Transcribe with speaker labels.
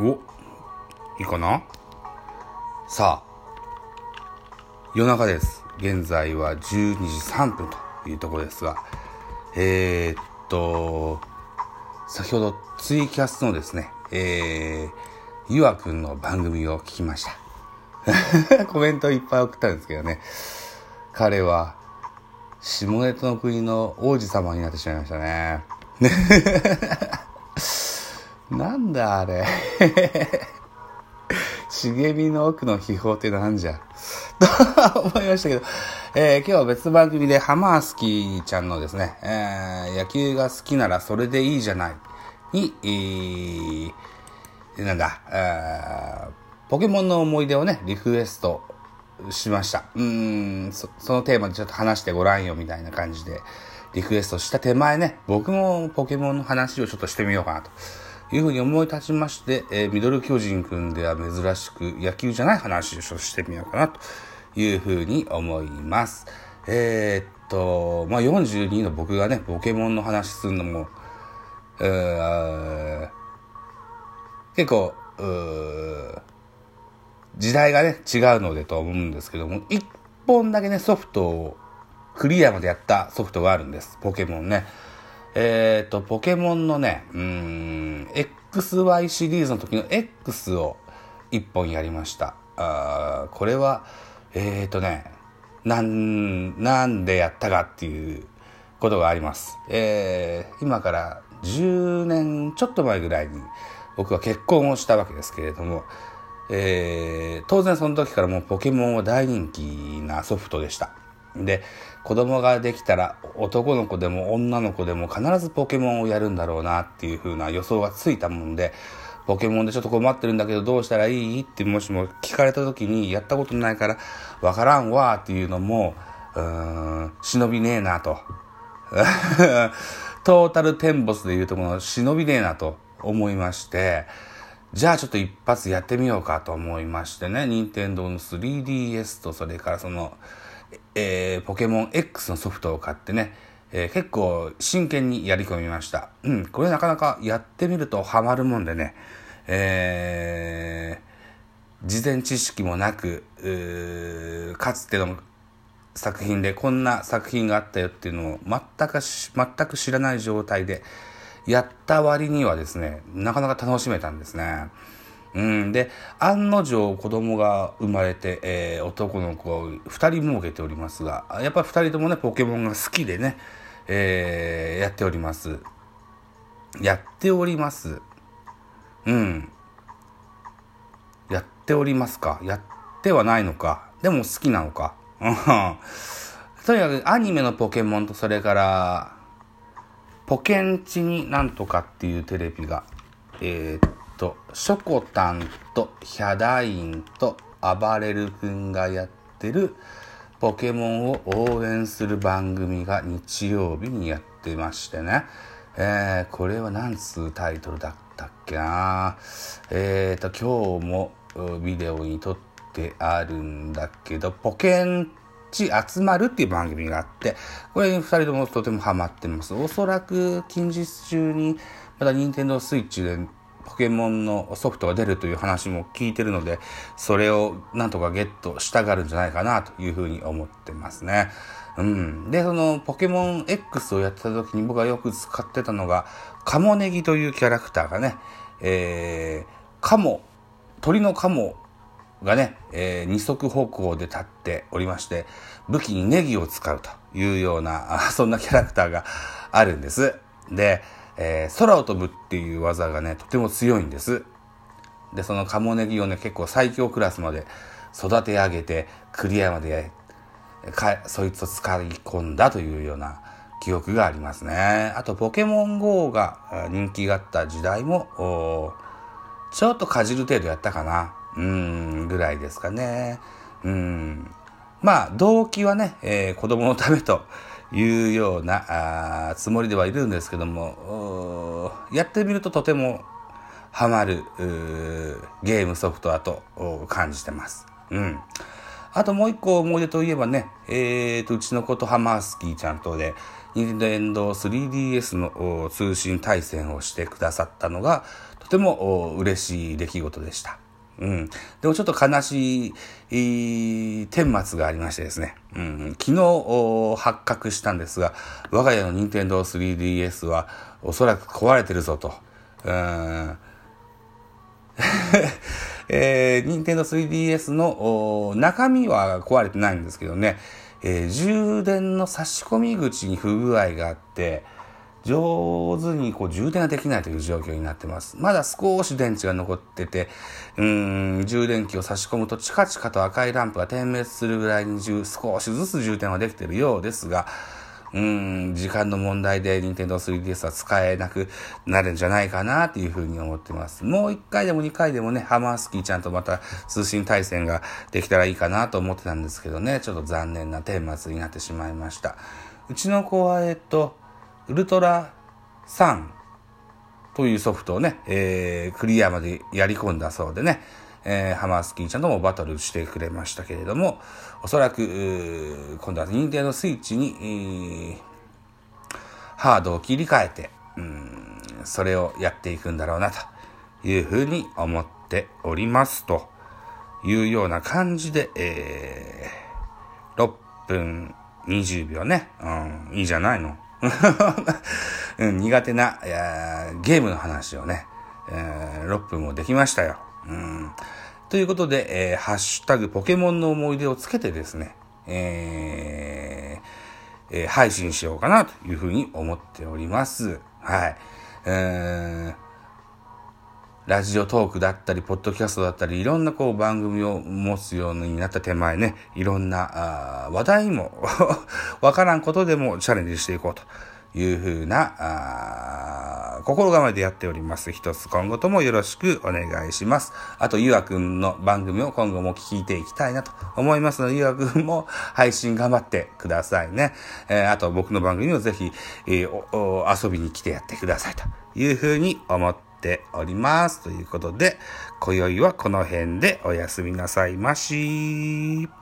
Speaker 1: おいいかな？さあ夜中です。現在は12時3分というところですがえー、っと先ほどツイキャスのですねえー、ゆあくんの番組を聞きました。コメントいっぱい送ったんですけどね。彼は下ネタの国の王子様になってしまいましたね。なんだあれ 茂みの奥の秘宝ってなんじゃ と思いましたけど、えー、今日は別番組でハマースキーちゃんのですね、えー、野球が好きならそれでいいじゃないに、えー、なんだ、えー、ポケモンの思い出をね、リクエストしました。うん、そのテーマでちょっと話してごらんよみたいな感じでリクエストした手前ね、僕もポケモンの話をちょっとしてみようかなと。いうふうに思い立ちまして、えー、ミドル巨人くんでは珍しく野球じゃない話をしてみようかなというふうに思います。えー、っと、まあ、42の僕がね、ポケモンの話するのも、結構、時代がね、違うのでと思うんですけども、一本だけね、ソフトをクリアまでやったソフトがあるんです。ポケモンね。えっ、ー、と、ポケモンのね、うん、XY シリーズの時の X を一本やりました。あこれは、えっ、ー、とね、なん、なんでやったかっていうことがあります。えー、今から10年ちょっと前ぐらいに僕は結婚をしたわけですけれども、えー、当然その時からもうポケモンは大人気なソフトでした。で、子供ができたら男の子でも女の子でも必ずポケモンをやるんだろうなっていう風な予想がついたもんで、ポケモンでちょっと困ってるんだけどどうしたらいい？ってもしも聞かれた時にやったことないからわからんわっていうのも、うーん、忍びねえなと。トータルテンボスでいうとこの忍びねえなと思いまして、じゃあちょっと一発やってみようかと思いましてね、任天堂の 3DS とそれからその、えー、ポケモン X のソフトを買ってね、えー、結構真剣にやり込みました。うん、これなかなかやってみるとハマるもんでね、えー、事前知識もなく、かつての作品でこんな作品があったよっていうのを全く全く知らない状態でやった割にはですね、なかなか楽しめたんですね。うん、で案の定子供が生まれて、えー、男の子を2人設けておりますがやっぱり2人ともねポケモンが好きでね、えー、やっております。やっております。うん。やっておりますか？やってはないのか？でも好きなのか？とにかくアニメのポケモンとそれからポケンチになんとかっていうテレビがえー、っと、ショコタンとヒャダインと暴れる君がやってるポケモンを応援する番組が日曜日にやってましてね。えー、これは何つうタイトルだったっけな？えーと、今日もビデオに撮ってあるんだけど、ポケンチ集まるっていう番組があって、これに二人ともとてもハマってます。おそらく近日中にまた任天堂スイッチでポケモンのソフトが出るという話も聞いてるので、それをなんとかゲットしたがるんじゃないかなというふうに思ってますね。うん。で、そのポケモン X をやってた時に僕がよく使ってたのが、カモネギというキャラクターがね、えー、カモ、鳥のカモがね、えー、二足歩行で立っておりまして、武器にネギを使うというような、そんなキャラクターがあるんです。で、えー、空を飛ぶっていう技がね、とても強いんです。で、そのカモネギをね、結構最強クラスまで育て上げて、クリアまでか、そいつを使い込んだというような記憶がありますね。あと、ポケモン GO が人気があった時代も、ちょっとかじる程度やったかな。うん、ぐらいですかね。うん。まあ、動機はね、えー、子供のためというようなあつもりではいるんですけども、やってみるととてもハマるゲームソフトだと感じてます。うん。あともう一個思い出といえばね、えーと、うちの子とハマースキーちゃんとで、任天堂 3DS の通信対戦をしてくださったのが、とても嬉しい出来事でした。うん。でもちょっと悲しい、えー、顛末がありましてですね。うん。昨日発覚したんですが、我が家の任天堂 3DS はおそらく壊れてるぞと。うん。えー、任天堂 3DS の中身は壊れてないんですけどね、えー、充電の差し込み口に不具合があって、上手にこう充電ができないという状況になってます。まだ少し電池が残ってて、うん、充電器を差し込むとチカチカと赤いランプが点滅するぐらいに少しずつ充電はできてるようですが、うん、時間の問題で Nintendo 3DS は使えなくなるんじゃないかなっていうふうに思ってます。もう1回でも2回でもね、ハマースキーちゃんとまた通信対戦ができたらいいかなと思ってたんですけどね、ちょっと残念な顛末になってしまいました。うちの子は、えっと、ウルトラ3というソフトをね、えー、クリアまでやり込んだそうでね、えー、ハマースキーちゃんともバトルしてくれましたけれども、おそらく、今度は任天堂スイッチに、ハードを切り替えて、うん、それをやっていくんだろうな、というふうに思っておりますというような感じで、えー、6分20秒ね、うん、いいじゃないの。うん、苦手なゲームの話をね、えー、6分もできましたよ。うん、ということで、えー、ハッシュタグポケモンの思い出をつけてですね、えーえー、配信しようかなというふうに思っております。はい。えーラジオトークだったり、ポッドキャストだったり、いろんなこう番組を持つようになった手前ね、いろんなあ話題も わからんことでもチャレンジしていこうというふうなあ心構えでやっております。一つ今後ともよろしくお願いします。あと、ゆあくんの番組を今後も聞いていきたいなと思いますので、ゆあくんも配信頑張ってくださいね。えー、あと、僕の番組をぜひ、えー、遊びに来てやってくださいというふうに思ってております。ということで、今宵はこの辺でおやすみなさいまし。